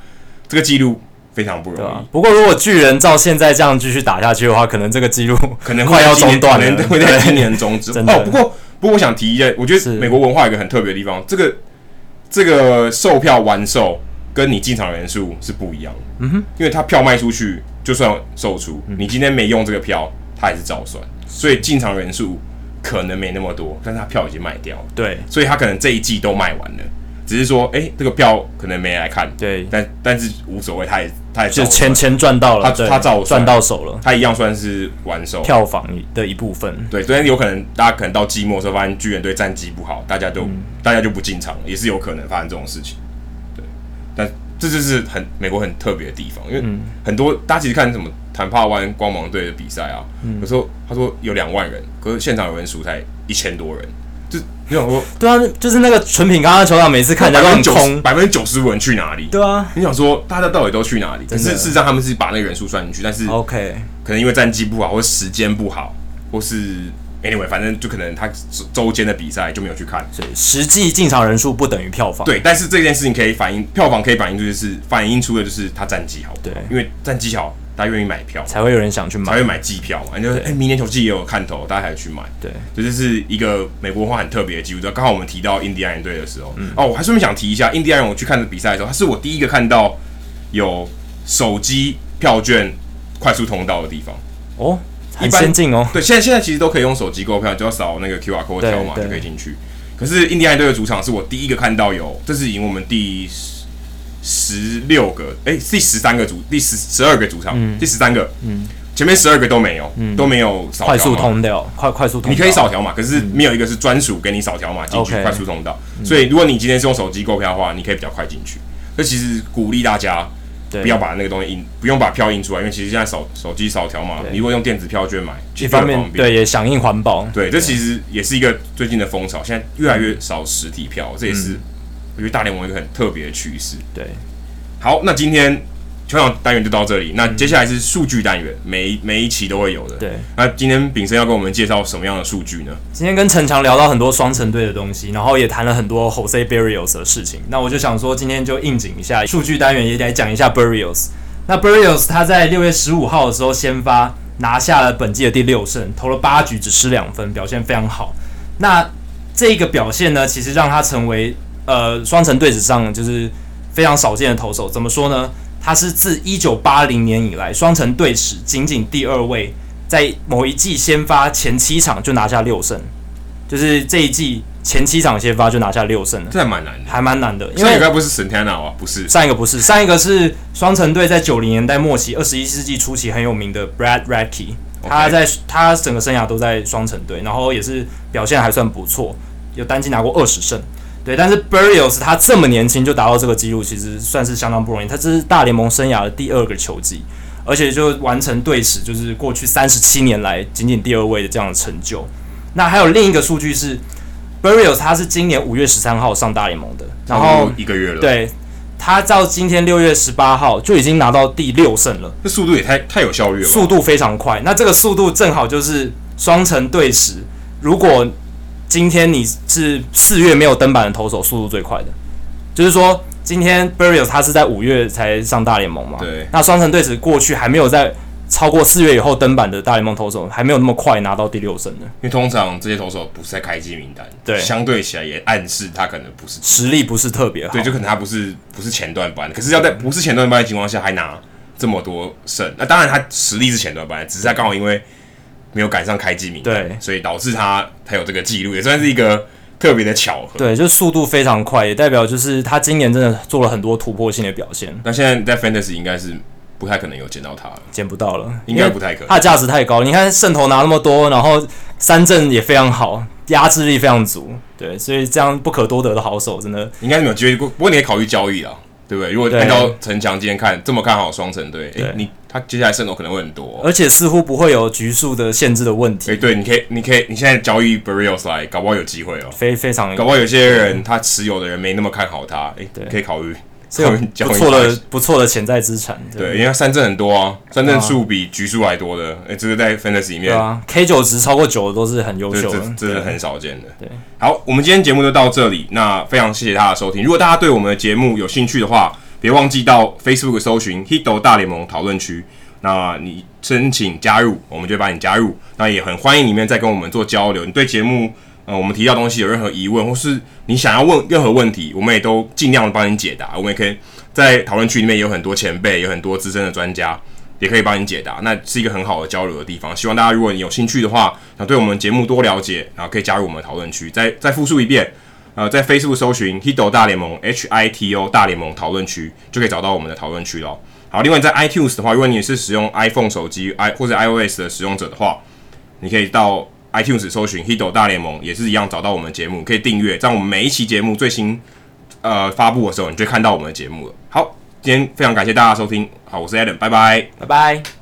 这个记录。非常不容易。不过，如果巨人照现在这样继续打下去的话，可能这个记录可能快要中断了，会在今年终止。哦，不过，不过我想提一下，我觉得美国文化有一个很特别的地方，这个这个售票完售跟你进场人数是不一样的。嗯哼，因为他票卖出去，就算售出，你今天没用这个票，他还是照算。所以进场人数可能没那么多，但是他票已经卖掉了。对，所以他可能这一季都卖完了。只是说，哎、欸，这个票可能没来看，对，但但是无所谓，他也他也就钱钱赚到了，他对他照赚到手了，他一样算是完手票房的一部分。对，所以有可能大家可能到季末的时候发现巨人队战绩不好，大家就、嗯、大家就不进场了，也是有可能发生这种事情。对，但这就是很美国很特别的地方，因为很多、嗯、大家其实看什么坦帕湾光芒队的比赛啊，嗯、有时候他说有两万人，可是现场有人数才一千多人。就你想说，对啊，就是那个纯品刚刚球场，每次看起来都很空，百分之九十五人去哪里？对啊，你想说大家到底都去哪里？可是事实上他们是把那个人数算进去，但是 OK，可能因为战绩不好，或时间不好，或是 anyway，反正就可能他周间的比赛就没有去看，所以实际进场人数不等于票房。对，但是这件事情可以反映票房，可以反映出就是反映出的就是他战绩好，对，因为战绩好。大家愿意买票，才会有人想去买，才会买季票嘛。你就哎对、欸，明年球季也有看头，大家还去买。对，这就是一个美国文化很特别的机会。刚好我们提到印第安人队的时候，嗯、哦，我还顺便想提一下，印第安人我去看的比赛的时候，他是我第一个看到有手机票券快速通道的地方。哦，很先进哦。对，现在现在其实都可以用手机购票，只要扫那个 QR code 条码就可以进去。可是印第安人队的主场是我第一个看到有，这是赢我们第。十六个，哎、欸，第十三个主，第十十二个主场，嗯、第十三个，嗯，前面十二个都没有，嗯、都没有扫快速通道，快快速通道，你可以扫条码，可是没有一个是专属给你扫条码进去快速通道。嗯、所以如果你今天是用手机购票的话，你可以比较快进去。这其实鼓励大家不要把那个东西印，不用把票印出来，因为其实现在手手机扫条码，你如果用电子票券买，一方面对也响应环保，对，这其实也是一个最近的风潮，现在越来越少实体票，这也是。嗯。我觉得大联盟一个很特别的趋势。对，好，那今天球场单元就到这里。那接下来是数据单元，每一每一期都会有的。对，那今天炳生要跟我们介绍什么样的数据呢？今天跟陈强聊到很多双城队的东西，然后也谈了很多 Jose Berrios 的事情。那我就想说，今天就应景一下数据单元，也来讲一下 Berrios。那 Berrios 他在六月十五号的时候先发，拿下了本季的第六胜，投了八局只失两分，表现非常好。那这个表现呢，其实让他成为。呃，双城队史上就是非常少见的投手。怎么说呢？他是自一九八零年以来双城队史仅仅第二位在某一季先发前七场就拿下六胜，就是这一季前七场先发就拿下六胜了，这还蛮难的，还蛮难的。因为应该为不是神天脑啊，不是。上一个不是，上一个是双城队在九零年代末期、二十一世纪初期很有名的 Brad Radke，他在他整个生涯都在双城队，然后也是表现还算不错，有单季拿过二十胜。对，但是 Burials 他这么年轻就达到这个记录，其实算是相当不容易。他这是大联盟生涯的第二个球季，而且就完成队史，就是过去三十七年来仅仅第二位的这样的成就。那还有另一个数据是，Burials 他是今年五月十三号上大联盟的，然后一个月了。对，他到今天六月十八号就已经拿到第六胜了，这速度也太太有效率了，速度非常快。那这个速度正好就是双城队史，如果今天你是四月没有登板的投手，速度最快的，就是说今天 Berrios 他是在五月才上大联盟嘛？对。那双城队史过去还没有在超过四月以后登板的大联盟投手，还没有那么快拿到第六胜的。因为通常这些投手不是在开机名单，对，相对起来也暗示他可能不是实力不是特别好，对，就可能他不是不是前段班，可是要在不是前段班的情况下还拿这么多胜，那当然他实力是前段班，只是他刚好因为。没有赶上开机名，对，所以导致他他有这个记录，也算是一个特别的巧合。对，就速度非常快，也代表就是他今年真的做了很多突破性的表现。那现在在 Fantasy 应该是不太可能有捡到他了，捡不到了，应该不太可能。他的价值太高，你看胜投拿那么多，然后三振也非常好，压制力非常足，对，所以这样不可多得的好手，真的应该没有机会。不过你可以考虑交易啊。对不对？如果按照城墙今天看这么看好双城队，哎，你他接下来胜投可能会很多，而且似乎不会有局数的限制的问题。哎，对，你可以，你可以，你现在交易 Berrios 来，搞不好有机会哦。非非常，搞不好有些人他持有的人没那么看好他，哎，对，可以考虑。这个 不错的不错的潜在资产，对，因为三振很多啊，三振数比局数还多的，哎，这个在 Fantasy 里面，对啊，K 九值超过九的都是很优秀的，这是很少见的。对，好，我们今天节目就到这里，那非常谢谢大家的收听。如果大家对我们的节目有兴趣的话，别忘记到 Facebook 搜寻 Hito 大联盟讨论区，那你申请加入，我们就把你加入。那也很欢迎里面再跟我们做交流。你对节目呃我们提到东西有任何疑问，或是你想要问任何问题，我们也都尽量的帮你解答。我们也可以在讨论区里面有很多前辈，有很多资深的专家，也可以帮你解答。那是一个很好的交流的地方。希望大家如果你有兴趣的话，那对我们节目多了解，然后可以加入我们的讨论区。再再复述一遍。呃，在 Facebook 搜寻 Hito 大联盟 H I T O 大联盟讨论区，就可以找到我们的讨论区了。好，另外在 iTunes 的话，如果你是使用 iPhone 手机 i 或者 iOS 的使用者的话，你可以到 iTunes 搜寻 Hido 大联盟，也是一样找到我们的节目，可以订阅，在我们每一期节目最新呃发布的时候，你就看到我们的节目了。好，今天非常感谢大家收听，好，我是 Adam，拜拜，拜拜。